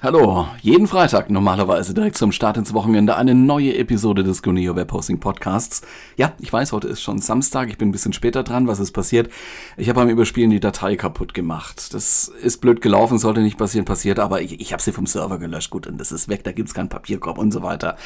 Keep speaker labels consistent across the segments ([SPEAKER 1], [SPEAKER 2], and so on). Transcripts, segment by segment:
[SPEAKER 1] Hallo, jeden Freitag normalerweise direkt zum Start ins Wochenende eine neue Episode des Guneo Webhosting Podcasts. Ja, ich weiß, heute ist schon Samstag, ich bin ein bisschen später dran, was ist passiert? Ich habe beim Überspielen die Datei kaputt gemacht. Das ist blöd gelaufen, sollte nicht passieren, passiert, aber ich, ich habe sie vom Server gelöscht, gut, und das ist weg, da gibt's keinen Papierkorb und so weiter.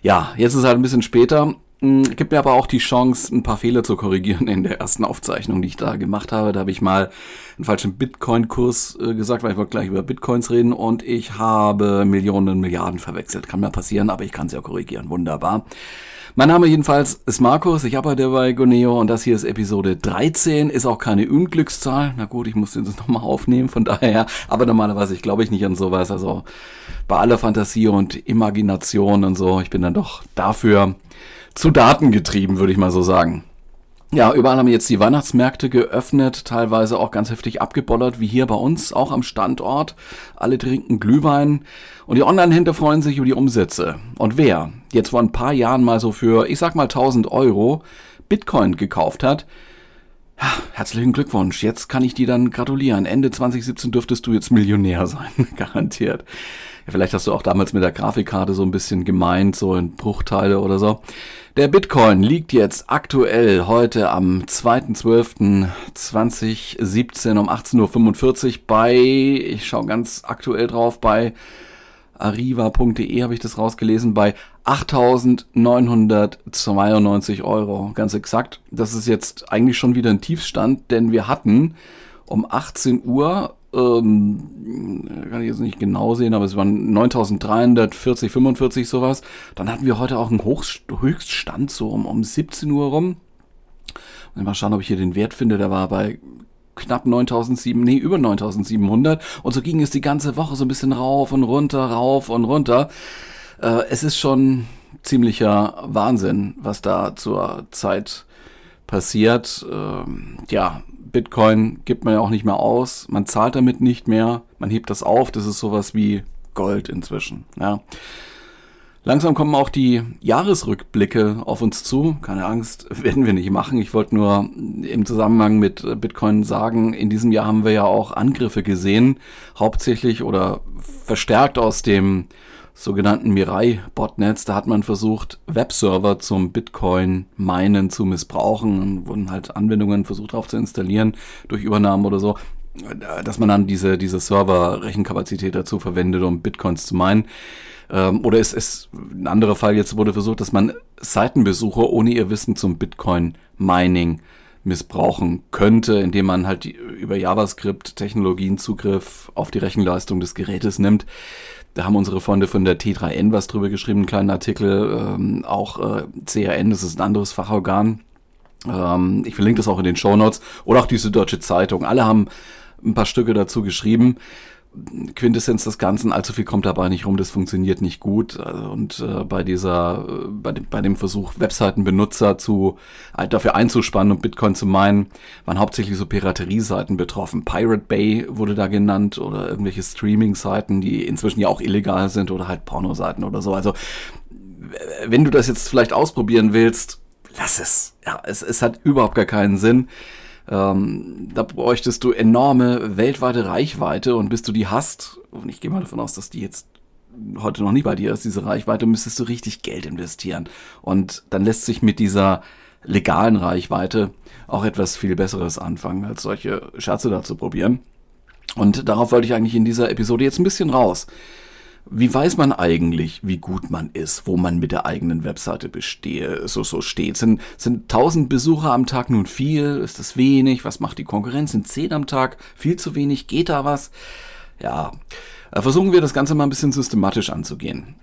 [SPEAKER 1] Ja, jetzt ist halt ein bisschen später, Gibt mir aber auch die Chance, ein paar Fehler zu korrigieren in der ersten Aufzeichnung, die ich da gemacht habe. Da habe ich mal einen falschen Bitcoin-Kurs äh, gesagt, weil ich wollte gleich über Bitcoins reden und ich habe Millionen und Milliarden verwechselt. Kann mir passieren, aber ich kann es ja korrigieren. Wunderbar. Mein Name jedenfalls ist Markus, ich arbeite bei Goneo und das hier ist Episode 13, ist auch keine Unglückszahl. Na gut, ich muss das nochmal aufnehmen, von daher, aber normalerweise, ich glaube ich nicht an sowas, also bei aller Fantasie und Imagination und so, ich bin dann doch dafür zu Daten getrieben, würde ich mal so sagen. Ja, überall haben jetzt die Weihnachtsmärkte geöffnet, teilweise auch ganz heftig abgebollert, wie hier bei uns, auch am Standort. Alle trinken Glühwein und die Online-Händler freuen sich über die Umsätze. Und wer jetzt vor ein paar Jahren mal so für, ich sag mal 1000 Euro Bitcoin gekauft hat, herzlichen Glückwunsch. Jetzt kann ich dir dann gratulieren. Ende 2017 dürftest du jetzt Millionär sein, garantiert. Ja, vielleicht hast du auch damals mit der Grafikkarte so ein bisschen gemeint, so in Bruchteile oder so. Der Bitcoin liegt jetzt aktuell heute am 2.12.2017 um 18.45 Uhr bei, ich schaue ganz aktuell drauf, bei arriva.de habe ich das rausgelesen, bei 8.992 Euro, ganz exakt. Das ist jetzt eigentlich schon wieder ein Tiefstand, denn wir hatten um 18 Uhr ähm, kann ich jetzt nicht genau sehen, aber es waren 9340, 45 sowas. Dann hatten wir heute auch einen Hochst Höchststand so um, um 17 Uhr rum. Mal schauen, ob ich hier den Wert finde. Der war bei knapp 9700, nee, über 9700. Und so ging es die ganze Woche so ein bisschen rauf und runter, rauf und runter. Äh, es ist schon ziemlicher Wahnsinn, was da zur Zeit passiert. Ähm, ja, Bitcoin gibt man ja auch nicht mehr aus, man zahlt damit nicht mehr, man hebt das auf, das ist sowas wie Gold inzwischen. Ja. Langsam kommen auch die Jahresrückblicke auf uns zu. Keine Angst, werden wir nicht machen. Ich wollte nur im Zusammenhang mit Bitcoin sagen, in diesem Jahr haben wir ja auch Angriffe gesehen, hauptsächlich oder verstärkt aus dem sogenannten Mirai-Botnets. Da hat man versucht, Webserver zum Bitcoin-Minen zu missbrauchen und wurden halt Anwendungen versucht drauf zu installieren durch Übernahmen oder so, dass man dann diese, diese Server-Rechenkapazität dazu verwendet, um Bitcoins zu meinen. Ähm, oder es ist ein anderer Fall, jetzt wurde versucht, dass man Seitenbesucher ohne ihr Wissen zum Bitcoin-Mining missbrauchen könnte, indem man halt über JavaScript Technologien Zugriff auf die Rechenleistung des Gerätes nimmt. Da haben unsere Freunde von der T3N was drüber geschrieben, einen kleinen Artikel. Ähm, auch äh, CRN, das ist ein anderes Fachorgan. Ähm, ich verlinke das auch in den Show Notes. Oder auch die Süddeutsche Zeitung. Alle haben ein paar Stücke dazu geschrieben. Quintessenz des Ganzen, allzu viel kommt dabei nicht rum, das funktioniert nicht gut. Und äh, bei dieser, äh, bei, dem, bei dem Versuch, Webseitenbenutzer zu äh, dafür einzuspannen und Bitcoin zu meinen, waren hauptsächlich so Piraterie-Seiten betroffen. Pirate Bay wurde da genannt oder irgendwelche Streaming-Seiten, die inzwischen ja auch illegal sind oder halt Porno-Seiten oder so. Also wenn du das jetzt vielleicht ausprobieren willst, lass es. Ja, es, es hat überhaupt gar keinen Sinn. Ähm, da bräuchtest du enorme weltweite Reichweite und bis du die hast, und ich gehe mal davon aus, dass die jetzt heute noch nicht bei dir ist, diese Reichweite, müsstest du richtig Geld investieren. Und dann lässt sich mit dieser legalen Reichweite auch etwas viel Besseres anfangen, als solche Scherze da zu probieren. Und darauf wollte ich eigentlich in dieser Episode jetzt ein bisschen raus. Wie weiß man eigentlich, wie gut man ist, wo man mit der eigenen Webseite bestehe, so, so steht? Sind, sind 1000 Besucher am Tag nun viel? Ist das wenig? Was macht die Konkurrenz? Sind 10 am Tag viel zu wenig? Geht da was? Ja, äh, versuchen wir das Ganze mal ein bisschen systematisch anzugehen.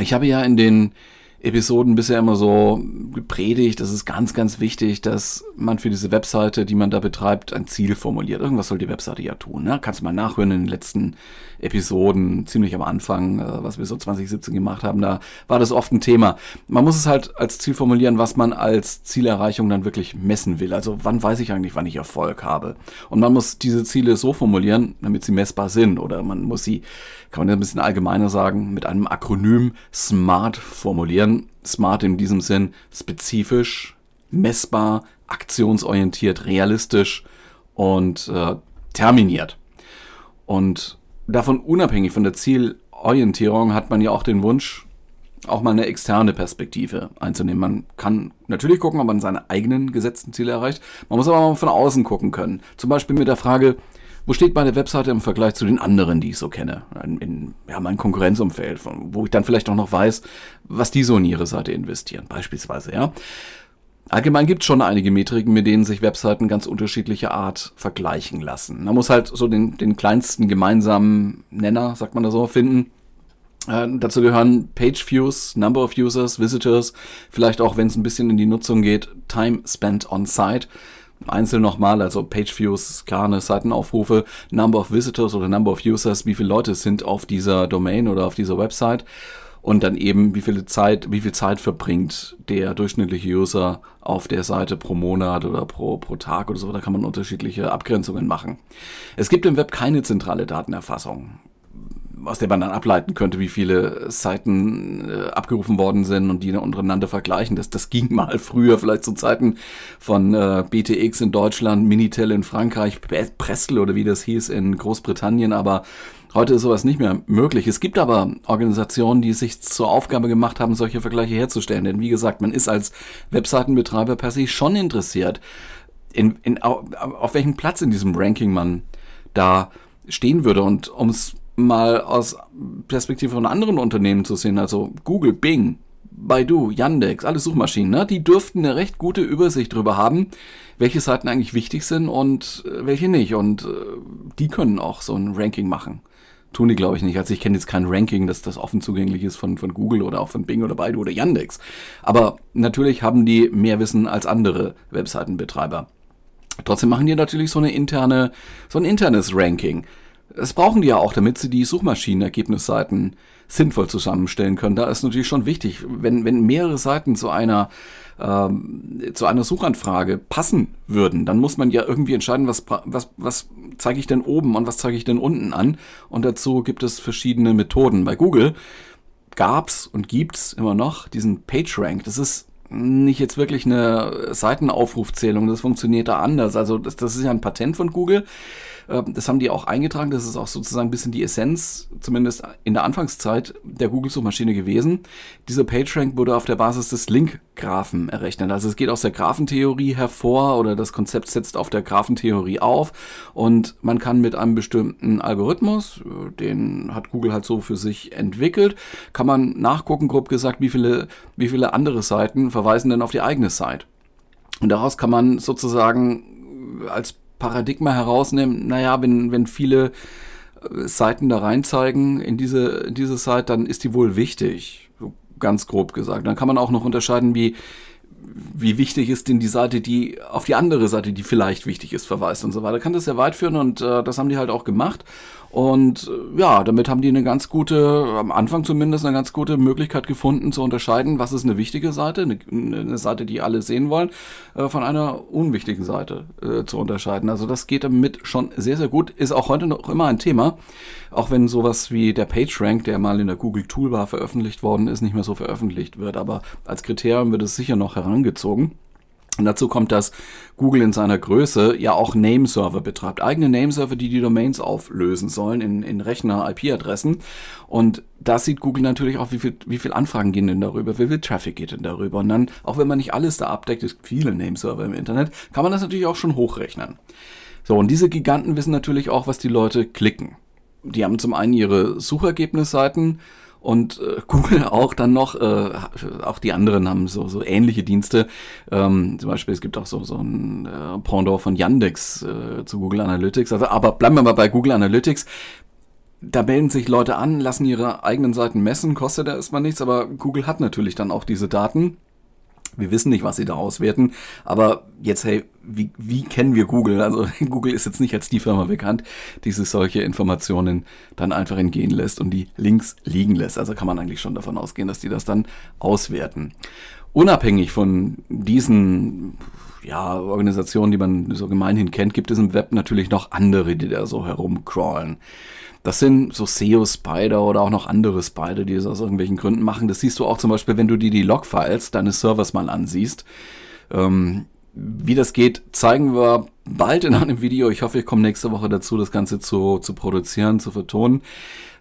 [SPEAKER 1] Ich habe ja in den Episoden bisher immer so gepredigt, das ist ganz, ganz wichtig, dass man für diese Webseite, die man da betreibt, ein Ziel formuliert. Irgendwas soll die Webseite ja tun. Ne? Kannst du mal nachhören in den letzten Episoden, ziemlich am Anfang, äh, was wir so 2017 gemacht haben, da war das oft ein Thema. Man muss es halt als Ziel formulieren, was man als Zielerreichung dann wirklich messen will. Also wann weiß ich eigentlich, wann ich Erfolg habe? Und man muss diese Ziele so formulieren, damit sie messbar sind. Oder man muss sie, kann man ein bisschen allgemeiner sagen, mit einem Akronym SMART formulieren definieren. Smart in diesem Sinn spezifisch, messbar, aktionsorientiert, realistisch und äh, terminiert. Und davon unabhängig von der Zielorientierung hat man ja auch den Wunsch, auch mal eine externe Perspektive einzunehmen. Man kann natürlich gucken, ob man seine eigenen gesetzten Ziele erreicht. Man muss aber mal von außen gucken können. Zum Beispiel mit der Frage, wo steht meine Webseite im Vergleich zu den anderen, die ich so kenne? In, in ja, mein Konkurrenzumfeld, von, wo ich dann vielleicht auch noch weiß, was die so in ihre Seite investieren, beispielsweise, ja. Allgemein gibt es schon einige Metriken, mit denen sich Webseiten ganz unterschiedlicher Art vergleichen lassen. Man muss halt so den, den kleinsten gemeinsamen Nenner, sagt man da so, finden. Äh, dazu gehören Page Views, Number of Users, Visitors, vielleicht auch, wenn es ein bisschen in die Nutzung geht, Time spent on site. Einzeln nochmal, also Page Views, klar, Seitenaufrufe, Number of Visitors oder Number of Users, wie viele Leute sind auf dieser Domain oder auf dieser Website und dann eben, wie viel Zeit, wie viel Zeit verbringt der durchschnittliche User auf der Seite pro Monat oder pro, pro Tag oder so. Da kann man unterschiedliche Abgrenzungen machen. Es gibt im Web keine zentrale Datenerfassung aus der man dann ableiten könnte, wie viele Seiten äh, abgerufen worden sind und die untereinander vergleichen. Das, das ging mal früher, vielleicht zu Zeiten von äh, BTX in Deutschland, Minitel in Frankreich, Prestel oder wie das hieß in Großbritannien, aber Heute ist sowas nicht mehr möglich. Es gibt aber Organisationen, die sich zur Aufgabe gemacht haben, solche Vergleiche herzustellen. Denn wie gesagt, man ist als Webseitenbetreiber per se schon interessiert, in, in, auf welchem Platz in diesem Ranking man da stehen würde. Und um es mal aus Perspektive von anderen Unternehmen zu sehen, also Google, Bing, Baidu, Yandex, alle Suchmaschinen, ne, die dürften eine recht gute Übersicht darüber haben, welche Seiten eigentlich wichtig sind und äh, welche nicht. Und äh, die können auch so ein Ranking machen. Tun die, glaube ich, nicht. Also ich kenne jetzt kein Ranking, dass das offen zugänglich ist von, von Google oder auch von Bing oder Baidu oder Yandex. Aber natürlich haben die mehr Wissen als andere Webseitenbetreiber. Trotzdem machen die natürlich so eine interne, so ein internes Ranking. Das brauchen die ja auch, damit sie die Suchmaschinenergebnisseiten sinnvoll zusammenstellen können. Da ist natürlich schon wichtig, wenn, wenn mehrere Seiten zu einer, ähm, zu einer Suchanfrage passen würden, dann muss man ja irgendwie entscheiden, was, was, was zeige ich denn oben und was zeige ich denn unten an. Und dazu gibt es verschiedene Methoden. Bei Google gab's und gibt's immer noch diesen PageRank. Das ist nicht jetzt wirklich eine Seitenaufrufzählung, das funktioniert da anders. Also das, das ist ja ein Patent von Google. Ähm, das haben die auch eingetragen. Das ist auch sozusagen ein bisschen die Essenz, zumindest in der Anfangszeit der Google-Suchmaschine gewesen. Dieser PageRank wurde auf der Basis des Link-Graphen errechnet. Also es geht aus der Graphentheorie hervor oder das Konzept setzt auf der Graphentheorie auf und man kann mit einem bestimmten Algorithmus, den hat Google halt so für sich entwickelt, kann man nachgucken, grob gesagt, wie viele, wie viele andere Seiten verweisen denn auf die eigene Seite. Und daraus kann man sozusagen als Paradigma herausnehmen, naja, wenn, wenn viele äh, Seiten da reinzeigen in diese, in diese Seite, dann ist die wohl wichtig. Ganz grob gesagt. Dann kann man auch noch unterscheiden, wie, wie wichtig ist denn die Seite, die auf die andere Seite, die vielleicht wichtig ist, verweist und so weiter. Kann das sehr weit führen und äh, das haben die halt auch gemacht. Und äh, ja, damit haben die eine ganz gute, am Anfang zumindest eine ganz gute Möglichkeit gefunden zu unterscheiden, was ist eine wichtige Seite, eine, eine Seite, die alle sehen wollen, äh, von einer unwichtigen Seite äh, zu unterscheiden. Also das geht damit schon sehr, sehr gut. Ist auch heute noch immer ein Thema, auch wenn sowas wie der PageRank, der mal in der Google Toolbar veröffentlicht worden ist, nicht mehr so veröffentlicht wird. Aber als Kriterium wird es sicher noch herangezogen. Und dazu kommt, dass Google in seiner Größe ja auch Nameserver betreibt. Eigene Nameserver, die die Domains auflösen sollen in, in Rechner-IP-Adressen. Und da sieht Google natürlich auch, wie viel, wie viel Anfragen gehen denn darüber, wie viel Traffic geht denn darüber. Und dann, auch wenn man nicht alles da abdeckt, es gibt viele Nameserver im Internet, kann man das natürlich auch schon hochrechnen. So, und diese Giganten wissen natürlich auch, was die Leute klicken. Die haben zum einen ihre Suchergebnisseiten, und äh, Google auch dann noch, äh, auch die anderen haben so, so ähnliche Dienste. Ähm, zum Beispiel, es gibt auch so, so ein äh, Pendant von Yandex äh, zu Google Analytics. Also, aber bleiben wir mal bei Google Analytics. Da melden sich Leute an, lassen ihre eigenen Seiten messen, kostet da erstmal nichts, aber Google hat natürlich dann auch diese Daten wir wissen nicht, was sie da auswerten, aber jetzt, hey, wie, wie kennen wir Google? Also Google ist jetzt nicht als die Firma bekannt, die sich solche Informationen dann einfach entgehen lässt und die Links liegen lässt. Also kann man eigentlich schon davon ausgehen, dass die das dann auswerten. Unabhängig von diesen ja, Organisationen, die man so gemeinhin kennt, gibt es im Web natürlich noch andere, die da so herumcrawlen. Das sind so SEO-Spider oder auch noch andere Spider, die es aus irgendwelchen Gründen machen. Das siehst du auch zum Beispiel, wenn du dir die Logfiles deines Servers mal ansiehst. Ähm, wie das geht, zeigen wir bald in einem Video. Ich hoffe, ich komme nächste Woche dazu, das Ganze zu, zu produzieren, zu vertonen.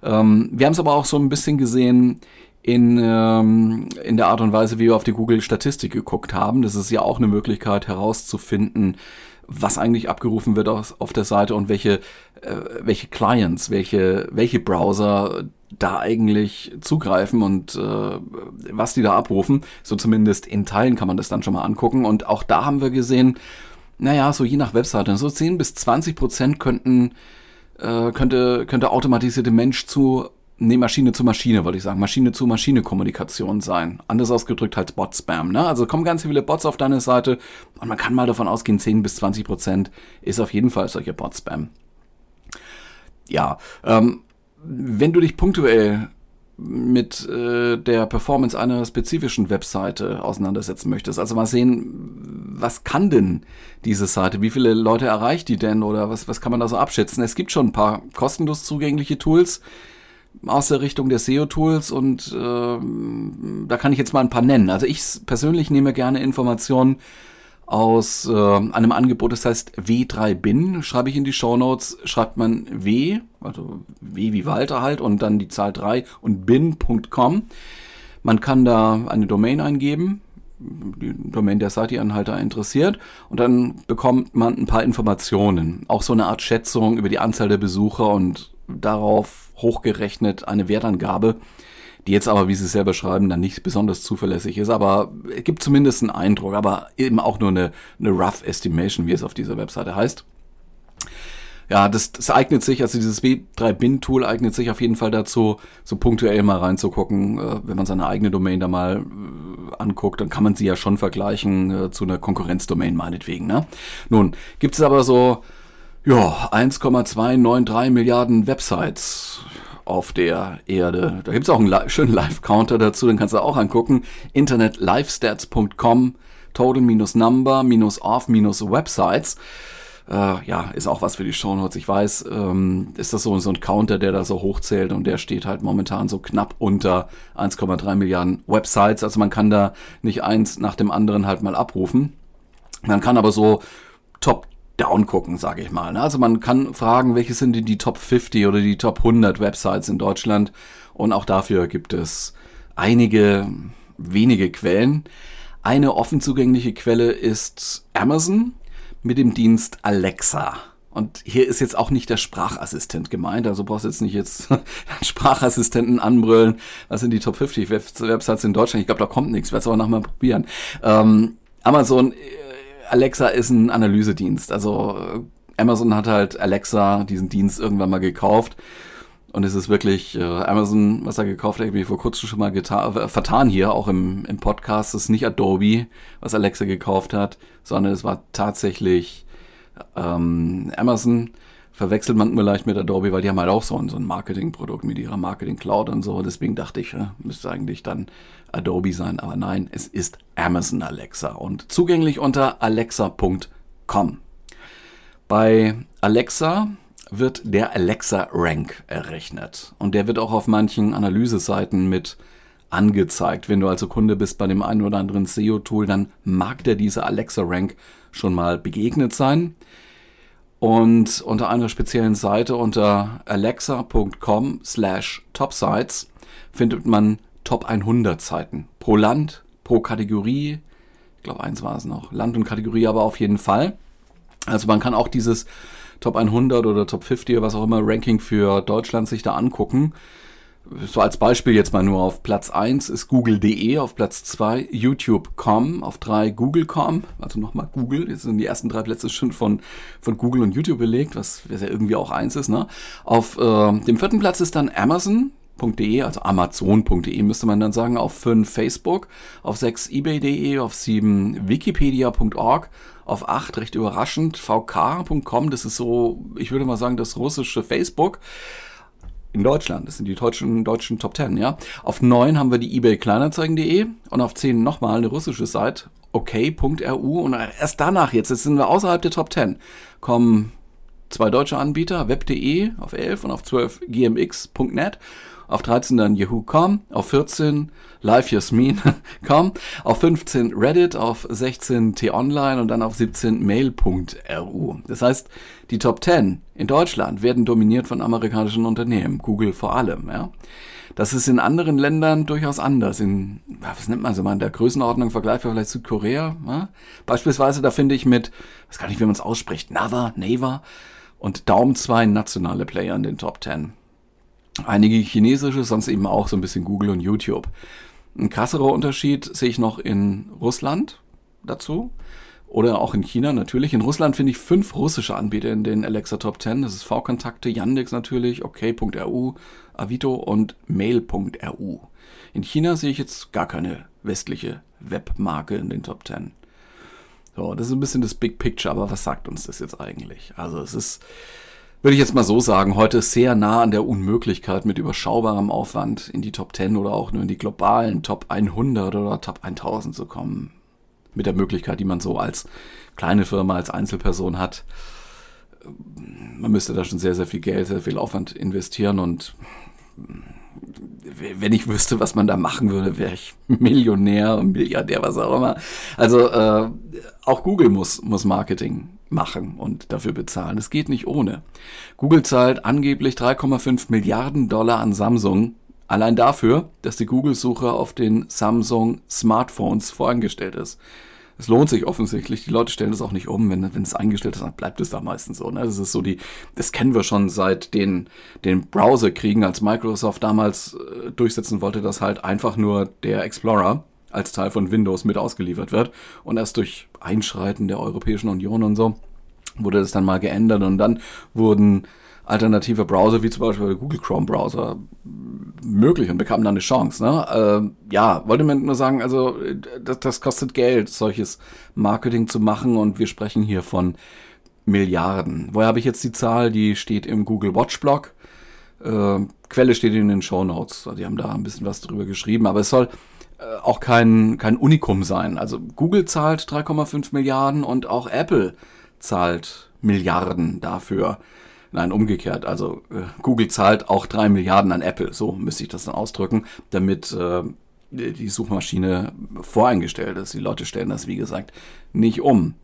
[SPEAKER 1] Ähm, wir haben es aber auch so ein bisschen gesehen, in, ähm, in der Art und Weise, wie wir auf die Google-Statistik geguckt haben. Das ist ja auch eine Möglichkeit herauszufinden, was eigentlich abgerufen wird auf, auf der Seite und welche, äh, welche Clients, welche, welche Browser da eigentlich zugreifen und äh, was die da abrufen. So zumindest in Teilen kann man das dann schon mal angucken. Und auch da haben wir gesehen, naja, so je nach Webseite, so 10 bis 20 Prozent könnten, äh, könnte, könnte automatisierte Mensch zu nee, Maschine zu Maschine, wollte ich sagen, Maschine zu Maschine Kommunikation sein. Anders ausgedrückt halt Bot-Spam. Ne? Also kommen ganz viele Bots auf deine Seite und man kann mal davon ausgehen, 10 bis 20 Prozent ist auf jeden Fall solche Bot-Spam. Ja, ähm, wenn du dich punktuell mit äh, der Performance einer spezifischen Webseite auseinandersetzen möchtest. Also mal sehen, was kann denn diese Seite? Wie viele Leute erreicht die denn? Oder was, was kann man da so abschätzen? Es gibt schon ein paar kostenlos zugängliche Tools, aus der Richtung der SEO-Tools und äh, da kann ich jetzt mal ein paar nennen. Also ich persönlich nehme gerne Informationen aus äh, einem Angebot, das heißt W3Bin, schreibe ich in die Show Notes, schreibt man W, also W wie Walter halt und dann die Zahl 3 und bin.com. Man kann da eine Domain eingeben, die Domain der Seite, die Anhalter interessiert. Und dann bekommt man ein paar Informationen. Auch so eine Art Schätzung über die Anzahl der Besucher und darauf hochgerechnet eine Wertangabe, die jetzt aber, wie Sie selber schreiben, dann nicht besonders zuverlässig ist, aber gibt zumindest einen Eindruck, aber eben auch nur eine, eine Rough Estimation, wie es auf dieser Webseite heißt. Ja, das, das eignet sich, also dieses W3Bin-Tool eignet sich auf jeden Fall dazu, so punktuell mal reinzugucken. Äh, wenn man seine eigene Domain da mal äh, anguckt, dann kann man sie ja schon vergleichen äh, zu einer Konkurrenzdomain meinetwegen. Ne? Nun, gibt es aber so ja, 1,293 Milliarden Websites auf der Erde. Da gibt es auch einen schönen Live-Counter dazu, den kannst du auch angucken. internetlifestats.com, total-number-off-websites. Äh, ja, ist auch was für die Shownotes. Ich weiß, ähm, ist das so, so ein Counter, der da so hochzählt und der steht halt momentan so knapp unter 1,3 Milliarden Websites. Also man kann da nicht eins nach dem anderen halt mal abrufen. Man kann aber so Top down gucken, sage ich mal. Ne? Also man kann fragen, welche sind die, die Top 50 oder die Top 100 Websites in Deutschland und auch dafür gibt es einige wenige Quellen. Eine offen zugängliche Quelle ist Amazon mit dem Dienst Alexa. Und hier ist jetzt auch nicht der Sprachassistent gemeint, also brauchst jetzt nicht jetzt Sprachassistenten anbrüllen. Was sind die Top 50 Websites in Deutschland? Ich glaube, da kommt nichts, werde es aber nochmal probieren. Ähm, Amazon Alexa ist ein Analysedienst. Also äh, Amazon hat halt Alexa, diesen Dienst, irgendwann mal gekauft. Und es ist wirklich äh, Amazon, was er gekauft hat, ich vor kurzem schon mal äh, vertan hier, auch im, im Podcast. Es ist nicht Adobe, was Alexa gekauft hat, sondern es war tatsächlich ähm, Amazon. Verwechselt man nur leicht mit Adobe, weil die haben halt auch so ein, so ein Marketingprodukt mit ihrer Marketing Cloud und so. Deswegen dachte ich, müsste eigentlich dann Adobe sein, aber nein, es ist Amazon Alexa und zugänglich unter alexa.com. Bei Alexa wird der Alexa Rank errechnet und der wird auch auf manchen Analyseseiten mit angezeigt. Wenn du also Kunde bist bei dem einen oder anderen SEO-Tool, dann mag der diese Alexa Rank schon mal begegnet sein. Und unter einer speziellen Seite unter alexa.com slash topsites findet man Top 100 Zeiten. Pro Land, pro Kategorie. Ich glaube, eins war es noch. Land und Kategorie aber auf jeden Fall. Also man kann auch dieses Top 100 oder Top 50 oder was auch immer Ranking für Deutschland sich da angucken. So als Beispiel jetzt mal nur auf Platz 1 ist google.de, auf Platz 2 youtube.com, auf 3 google.com, also nochmal Google, jetzt sind die ersten drei Plätze schon von, von Google und YouTube belegt, was, was ja irgendwie auch eins ist. Ne? Auf äh, dem vierten Platz ist dann Amazon, amazon.de, also amazon.de müsste man dann sagen, auf 5 Facebook, auf 6 ebay.de, auf 7 wikipedia.org, auf 8 recht überraschend vk.com, das ist so, ich würde mal sagen, das russische Facebook. In Deutschland, das sind die deutschen, deutschen Top 10, ja. Auf 9 haben wir die eBay Kleinanzeigen.de und auf 10 nochmal eine russische Seite, ok.ru und erst danach jetzt, jetzt sind wir außerhalb der Top 10, kommen zwei deutsche Anbieter, web.de auf 11 und auf 12 gmx.net auf 13 dann Yahoo.com, auf 14 liveyasmin.com, auf 15 Reddit, auf 16 t-online und dann auf 17 mail.ru. Das heißt, die Top 10 in Deutschland werden dominiert von amerikanischen Unternehmen, Google vor allem. Ja. Das ist in anderen Ländern durchaus anders. In, was nennt man so mal, in der Größenordnung vergleichbar vielleicht Südkorea. Ja? Beispielsweise, da finde ich mit, weiß gar nicht, wie man es ausspricht, Nava, Nava und Daumen zwei nationale Player in den Top 10 einige chinesische, sonst eben auch so ein bisschen Google und YouTube. Ein krasserer Unterschied sehe ich noch in Russland dazu. Oder auch in China natürlich. In Russland finde ich fünf russische Anbieter in den Alexa Top 10. Das ist V-Kontakte, Yandex natürlich, OK.ru, Avito und Mail.ru. In China sehe ich jetzt gar keine westliche Webmarke in den Top 10. So, das ist ein bisschen das Big Picture, aber was sagt uns das jetzt eigentlich? Also es ist würde ich jetzt mal so sagen, heute sehr nah an der Unmöglichkeit, mit überschaubarem Aufwand in die Top 10 oder auch nur in die globalen Top 100 oder Top 1000 zu kommen. Mit der Möglichkeit, die man so als kleine Firma, als Einzelperson hat. Man müsste da schon sehr, sehr viel Geld, sehr viel Aufwand investieren und wenn ich wüsste, was man da machen würde, wäre ich Millionär, Milliardär, was auch immer. Also äh, auch Google muss, muss Marketing machen und dafür bezahlen. Es geht nicht ohne. Google zahlt angeblich 3,5 Milliarden Dollar an Samsung. Allein dafür, dass die Google-Suche auf den Samsung Smartphones vorangestellt ist. Es lohnt sich offensichtlich. Die Leute stellen das auch nicht um. Wenn, wenn es eingestellt ist, dann bleibt es da meistens so. Ne? Das ist so die, das kennen wir schon seit den, den Browserkriegen, als Microsoft damals äh, durchsetzen wollte, dass halt einfach nur der Explorer als Teil von Windows mit ausgeliefert wird. Und erst durch Einschreiten der Europäischen Union und so wurde das dann mal geändert und dann wurden alternative Browser, wie zum Beispiel der Google Chrome Browser, möglich und bekamen dann eine Chance. Ne? Äh, ja, wollte man nur sagen, also das, das, kostet Geld, solches Marketing zu machen und wir sprechen hier von Milliarden. Woher habe ich jetzt die Zahl? Die steht im Google Watch Blog. Äh, Quelle steht in den Show Notes. Die haben da ein bisschen was drüber geschrieben, aber es soll äh, auch kein, kein Unikum sein. Also Google zahlt 3,5 Milliarden und auch Apple zahlt Milliarden dafür. Nein, umgekehrt. Also äh, Google zahlt auch drei Milliarden an Apple. So müsste ich das dann ausdrücken, damit äh, die Suchmaschine voreingestellt ist. Die Leute stellen das, wie gesagt, nicht um.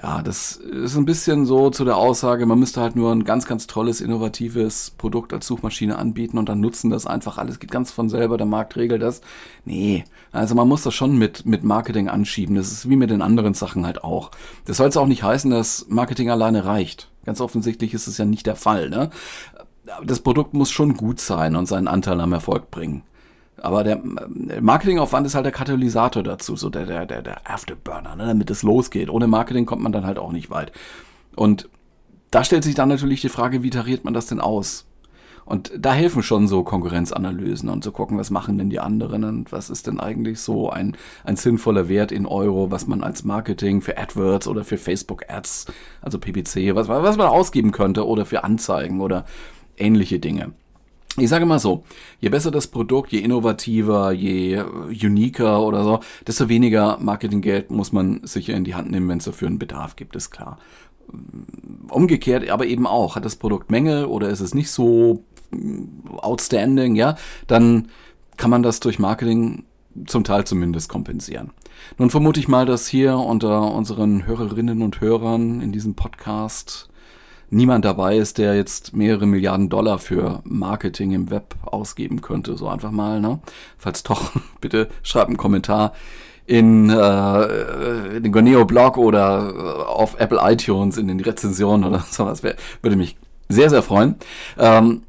[SPEAKER 1] Ja, das ist ein bisschen so zu der Aussage, man müsste halt nur ein ganz, ganz tolles, innovatives Produkt als Suchmaschine anbieten und dann nutzen das einfach alles. Geht ganz von selber, der Markt regelt das. Nee, also man muss das schon mit, mit Marketing anschieben. Das ist wie mit den anderen Sachen halt auch. Das soll jetzt auch nicht heißen, dass Marketing alleine reicht. Ganz offensichtlich ist es ja nicht der Fall. Ne? Das Produkt muss schon gut sein und seinen Anteil am Erfolg bringen. Aber der Marketingaufwand ist halt der Katalysator dazu, so der, der, der, der Afterburner, ne, damit es losgeht. Ohne Marketing kommt man dann halt auch nicht weit. Und da stellt sich dann natürlich die Frage, wie tariert man das denn aus? Und da helfen schon so Konkurrenzanalysen und zu gucken, was machen denn die anderen und was ist denn eigentlich so ein, ein sinnvoller Wert in Euro, was man als Marketing für AdWords oder für Facebook Ads, also PPC, was, was man ausgeben könnte oder für Anzeigen oder ähnliche Dinge. Ich sage mal so, je besser das Produkt, je innovativer, je uniker oder so, desto weniger Marketinggeld muss man sicher in die Hand nehmen, wenn es dafür einen Bedarf gibt, ist klar. Umgekehrt aber eben auch, hat das Produkt Mängel oder ist es nicht so outstanding, ja, dann kann man das durch Marketing zum Teil zumindest kompensieren. Nun vermute ich mal, dass hier unter unseren Hörerinnen und Hörern in diesem Podcast niemand dabei ist, der jetzt mehrere Milliarden Dollar für Marketing im Web ausgeben könnte. So einfach mal, ne? Falls doch, bitte schreibt einen Kommentar in, äh, in den Goneo-Blog oder äh, auf Apple iTunes in den Rezensionen oder sowas. Würde mich sehr, sehr freuen. Ähm,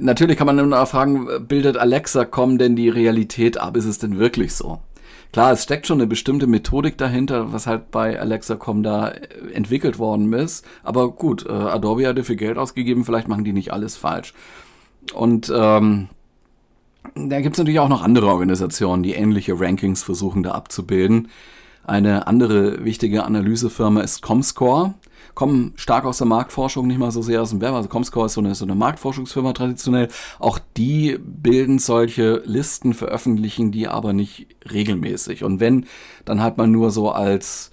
[SPEAKER 1] natürlich kann man immer noch fragen, bildet Alexa kommen denn die Realität ab? Ist es denn wirklich so? Klar, es steckt schon eine bestimmte Methodik dahinter, was halt bei Alexa.com da äh, entwickelt worden ist. Aber gut, äh, Adobe hat dafür Geld ausgegeben, vielleicht machen die nicht alles falsch. Und ähm, da gibt es natürlich auch noch andere Organisationen, die ähnliche Rankings versuchen da abzubilden. Eine andere wichtige Analysefirma ist Comscore. Kommen stark aus der Marktforschung, nicht mal so sehr aus dem Web. Also Comscore ist so eine, so eine Marktforschungsfirma traditionell. Auch die bilden solche Listen, veröffentlichen die aber nicht regelmäßig. Und wenn, dann halt mal nur so als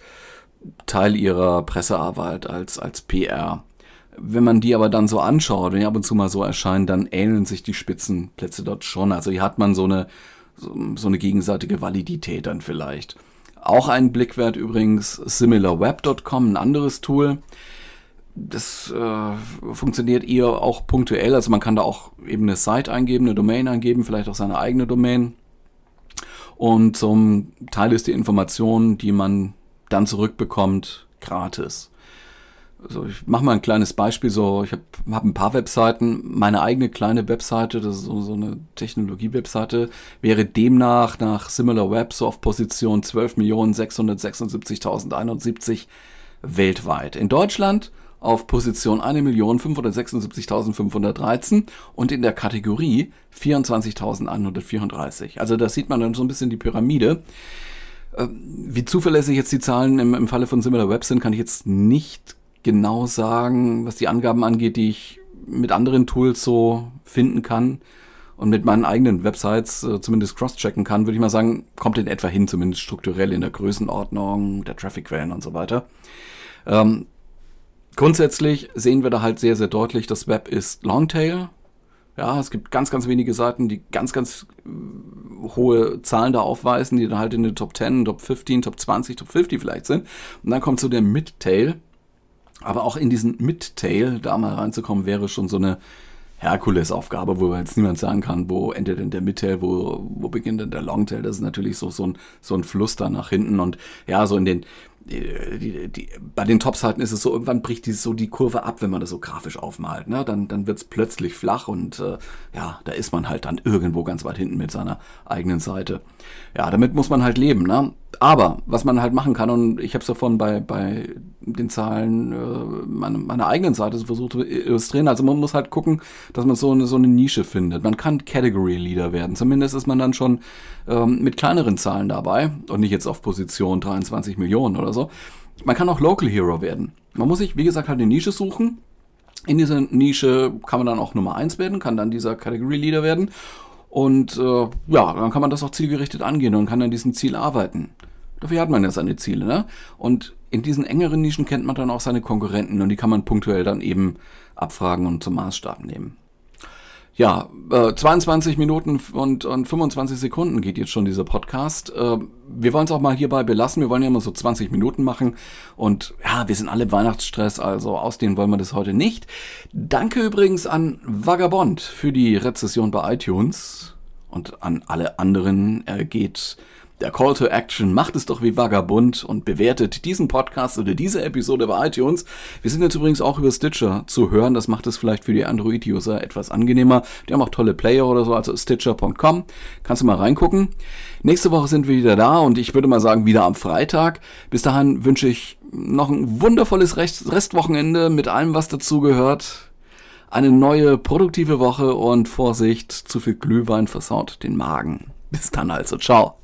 [SPEAKER 1] Teil ihrer Pressearbeit, als, als PR. Wenn man die aber dann so anschaut, wenn die ab und zu mal so erscheinen, dann ähneln sich die Spitzenplätze dort schon. Also hier hat man so eine, so, so eine gegenseitige Validität dann vielleicht. Auch ein Blickwert übrigens similarweb.com, ein anderes Tool. Das äh, funktioniert eher auch punktuell, also man kann da auch eben eine Site eingeben, eine Domain eingeben, vielleicht auch seine eigene Domain. Und zum Teil ist die Information, die man dann zurückbekommt, gratis. Also ich mache mal ein kleines Beispiel. So, ich habe hab ein paar Webseiten. Meine eigene kleine Webseite, das ist so, so eine Technologie-Webseite, wäre demnach nach SimilarWeb so auf Position 12.676.071 weltweit. In Deutschland auf Position 1.576.513 und in der Kategorie 24.134. Also da sieht man dann so ein bisschen die Pyramide. Ähm, wie zuverlässig jetzt die Zahlen im, im Falle von SimilarWeb sind, kann ich jetzt nicht genau sagen, was die Angaben angeht, die ich mit anderen Tools so finden kann und mit meinen eigenen Websites äh, zumindest cross-checken kann, würde ich mal sagen, kommt in etwa hin, zumindest strukturell in der Größenordnung, der Traffic-Quellen und so weiter. Ähm, grundsätzlich sehen wir da halt sehr, sehr deutlich, das Web ist Longtail. Ja, es gibt ganz, ganz wenige Seiten, die ganz, ganz äh, hohe Zahlen da aufweisen, die dann halt in den Top 10, Top 15, Top 20, Top 50 vielleicht sind. Und dann kommt so der Mid-Tail, aber auch in diesen Mid-Tail da mal reinzukommen, wäre schon so eine Herkulesaufgabe, wo jetzt niemand sagen kann, wo endet denn der Midtail, wo, wo beginnt denn der Longtail. Das ist natürlich so, so, ein, so ein Fluss da nach hinten. Und ja, so in den, die, die, bei den Topseiten ist es so, irgendwann bricht die, so die Kurve ab, wenn man das so grafisch aufmalt. Ne? Dann, dann wird es plötzlich flach und äh, ja, da ist man halt dann irgendwo ganz weit hinten mit seiner eigenen Seite. Ja, damit muss man halt leben. Ne? Aber was man halt machen kann, und ich habe es davon bei, bei den Zahlen äh, meine, meiner eigenen Seite versucht zu illustrieren, also man muss halt gucken, dass man so eine, so eine Nische findet. Man kann Category Leader werden. Zumindest ist man dann schon ähm, mit kleineren Zahlen dabei und nicht jetzt auf Position 23 Millionen oder so. Man kann auch Local Hero werden. Man muss sich, wie gesagt, halt eine Nische suchen. In dieser Nische kann man dann auch Nummer 1 werden, kann dann dieser Category Leader werden. Und äh, ja, dann kann man das auch zielgerichtet angehen und kann an diesem Ziel arbeiten. Dafür hat man ja seine Ziele, ne? Und in diesen engeren Nischen kennt man dann auch seine Konkurrenten und die kann man punktuell dann eben abfragen und zum Maßstab nehmen. Ja, äh, 22 Minuten und, und 25 Sekunden geht jetzt schon dieser Podcast. Äh, wir wollen es auch mal hierbei belassen. Wir wollen ja immer so 20 Minuten machen. Und ja, wir sind alle im Weihnachtsstress, also ausdehnen wollen wir das heute nicht. Danke übrigens an Vagabond für die Rezession bei iTunes. Und an alle anderen äh, geht der Call to Action, macht es doch wie Vagabund und bewertet diesen Podcast oder diese Episode bei iTunes. Wir sind jetzt übrigens auch über Stitcher zu hören. Das macht es vielleicht für die Android-User etwas angenehmer. Die haben auch tolle Player oder so, also stitcher.com. Kannst du mal reingucken. Nächste Woche sind wir wieder da und ich würde mal sagen, wieder am Freitag. Bis dahin wünsche ich noch ein wundervolles Restwochenende mit allem, was dazugehört. Eine neue produktive Woche und Vorsicht, zu viel Glühwein versaut den Magen. Bis dann also, ciao.